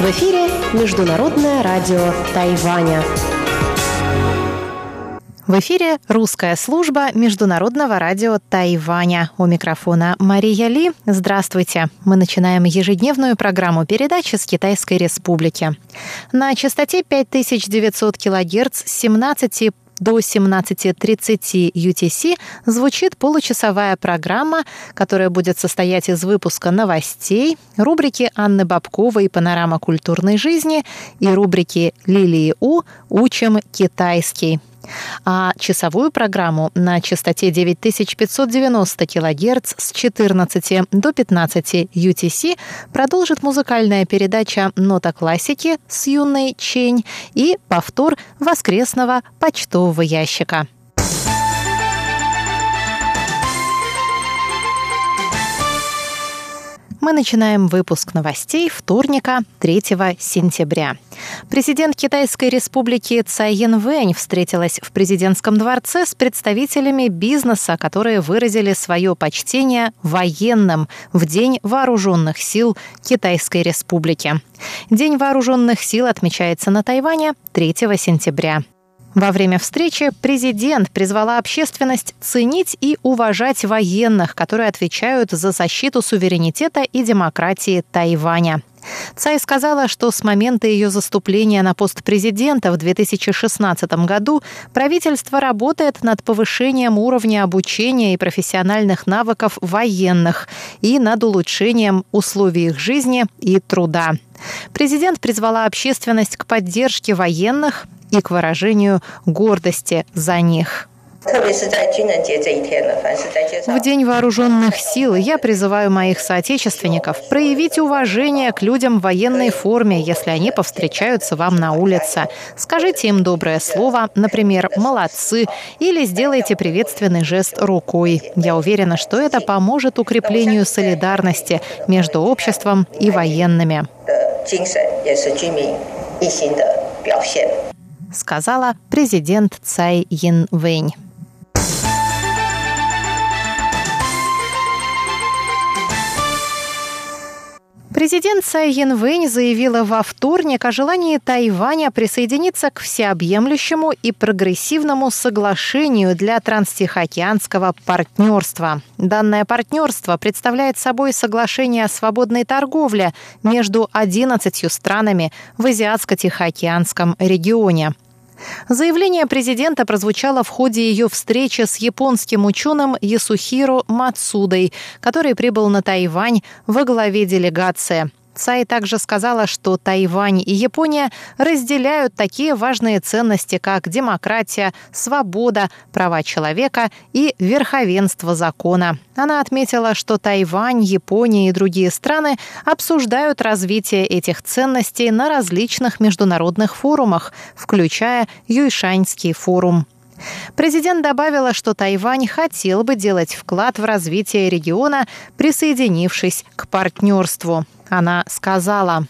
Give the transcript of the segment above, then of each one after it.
В эфире Международное радио Тайваня. В эфире русская служба Международного радио Тайваня. У микрофона Мария Ли. Здравствуйте. Мы начинаем ежедневную программу передачи с Китайской Республики. На частоте 5900 кГц с 17 до 17.30 UTC звучит получасовая программа, которая будет состоять из выпуска новостей, рубрики Анны Бабковой «Панорама культурной жизни» и рубрики Лилии У «Учим китайский». А часовую программу на частоте 9590 кГц с 14 до 15 UTC продолжит музыкальная передача «Нота классики» с юной Чень и повтор воскресного почтового ящика. Начинаем выпуск новостей вторника, 3 сентября. Президент Китайской республики Цай Янвэнь встретилась в президентском дворце с представителями бизнеса, которые выразили свое почтение военным в День вооруженных сил Китайской республики. День вооруженных сил отмечается на Тайване 3 сентября. Во время встречи президент призвала общественность ценить и уважать военных, которые отвечают за защиту суверенитета и демократии Тайваня. Цай сказала, что с момента ее заступления на пост президента в 2016 году правительство работает над повышением уровня обучения и профессиональных навыков военных и над улучшением условий их жизни и труда. Президент призвала общественность к поддержке военных и к выражению гордости за них. В День вооруженных сил я призываю моих соотечественников проявить уважение к людям в военной форме, если они повстречаются вам на улице. Скажите им доброе слово, например, «молодцы», или сделайте приветственный жест рукой. Я уверена, что это поможет укреплению солидарности между обществом и военными сказала президент Цай Янвэнь. Президент Цай Янвэнь заявила во вторник о желании Тайваня присоединиться к всеобъемлющему и прогрессивному соглашению для транстихоокеанского партнерства. Данное партнерство представляет собой соглашение о свободной торговле между 11 странами в Азиатско-Тихоокеанском регионе. Заявление президента прозвучало в ходе ее встречи с японским ученым Ясухиро Мацудой, который прибыл на Тайвань во главе делегации. Цай также сказала, что Тайвань и Япония разделяют такие важные ценности, как демократия, свобода, права человека и верховенство закона. Она отметила, что Тайвань, Япония и другие страны обсуждают развитие этих ценностей на различных международных форумах, включая Юйшаньский форум. Президент добавила, что Тайвань хотел бы делать вклад в развитие региона, присоединившись к партнерству. Она сказала,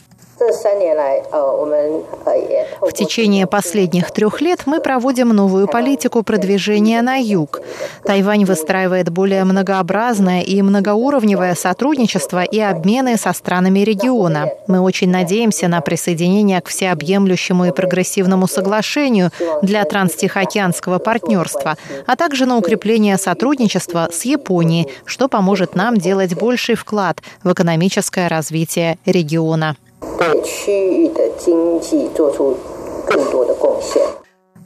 в течение последних трех лет мы проводим новую политику продвижения на юг. Тайвань выстраивает более многообразное и многоуровневое сотрудничество и обмены со странами региона. Мы очень надеемся на присоединение к всеобъемлющему и прогрессивному соглашению для транстихоокеанского партнерства, а также на укрепление сотрудничества с Японией, что поможет нам делать больший вклад в экономическое развитие региона. 对区域的经济做出更多的贡献。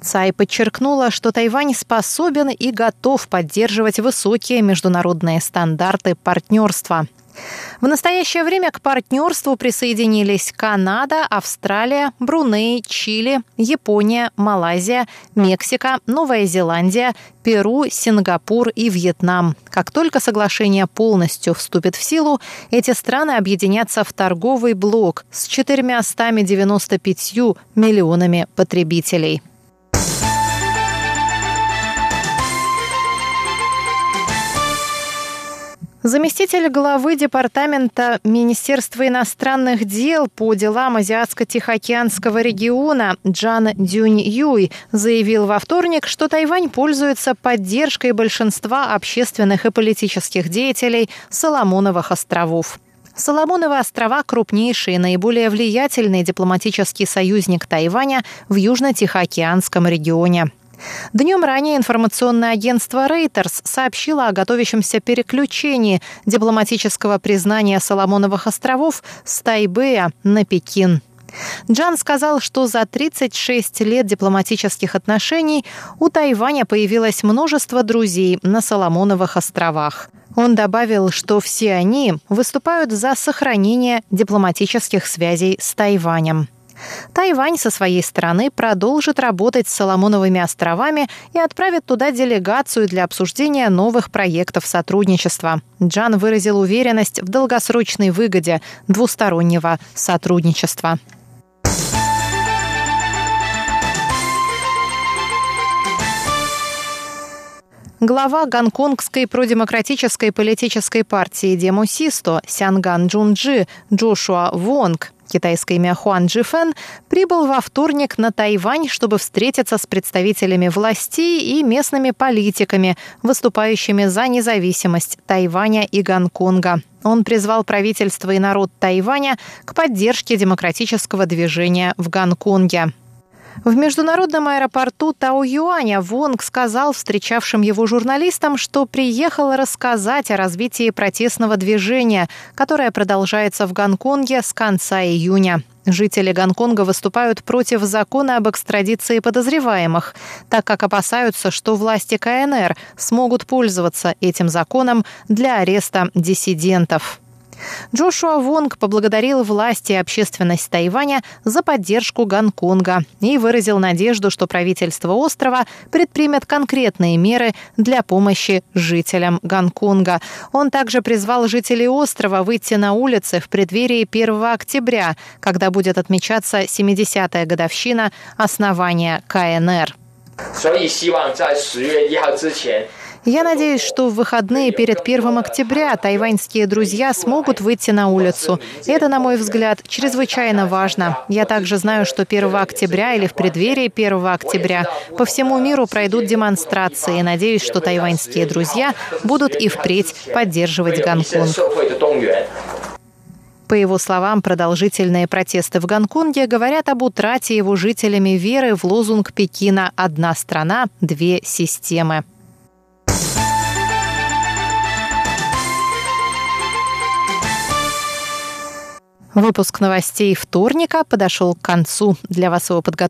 Цай подчеркнула, что Тайвань способен и готов поддерживать высокие международные стандарты партнерства. В настоящее время к партнерству присоединились Канада, Австралия, Бруней, Чили, Япония, Малайзия, Мексика, Новая Зеландия, Перу, Сингапур и Вьетнам. Как только соглашение полностью вступит в силу, эти страны объединятся в торговый блок с 495 миллионами потребителей. Заместитель главы Департамента Министерства иностранных дел по делам Азиатско-Тихоокеанского региона Джан Дюнь Юй заявил во вторник, что Тайвань пользуется поддержкой большинства общественных и политических деятелей Соломоновых островов. Соломоновы острова – крупнейший и наиболее влиятельный дипломатический союзник Тайваня в Южно-Тихоокеанском регионе. Днем ранее информационное агентство Reuters сообщило о готовящемся переключении дипломатического признания Соломоновых островов с Тайбэя на Пекин. Джан сказал, что за 36 лет дипломатических отношений у Тайваня появилось множество друзей на Соломоновых островах. Он добавил, что все они выступают за сохранение дипломатических связей с Тайванем. Тайвань со своей стороны продолжит работать с Соломоновыми островами и отправит туда делегацию для обсуждения новых проектов сотрудничества. Джан выразил уверенность в долгосрочной выгоде двустороннего сотрудничества. Глава гонконгской продемократической политической партии Демусисто Сянган Джунджи Джошуа Вонг Китайское имя Хуан Джифен прибыл во вторник на Тайвань, чтобы встретиться с представителями властей и местными политиками, выступающими за независимость Тайваня и Гонконга. Он призвал правительство и народ Тайваня к поддержке демократического движения в Гонконге. В международном аэропорту Тау-Юаня Вонг сказал встречавшим его журналистам, что приехал рассказать о развитии протестного движения, которое продолжается в Гонконге с конца июня. Жители Гонконга выступают против закона об экстрадиции подозреваемых, так как опасаются, что власти КНР смогут пользоваться этим законом для ареста диссидентов. Джошуа Вонг поблагодарил власти и общественность Тайваня за поддержку Гонконга и выразил надежду, что правительство острова предпримет конкретные меры для помощи жителям Гонконга. Он также призвал жителей острова выйти на улицы в преддверии 1 октября, когда будет отмечаться 70-я годовщина основания КНР. 所以希望在十月一号之前 Я надеюсь, что в выходные перед 1 октября тайваньские друзья смогут выйти на улицу. Это, на мой взгляд, чрезвычайно важно. Я также знаю, что 1 октября или в преддверии 1 октября по всему миру пройдут демонстрации. Надеюсь, что тайваньские друзья будут и впредь поддерживать Гонконг. По его словам, продолжительные протесты в Гонконге говорят об утрате его жителями веры в лозунг Пекина «Одна страна, две системы». Выпуск новостей вторника подошел к концу. Для вас его подготовили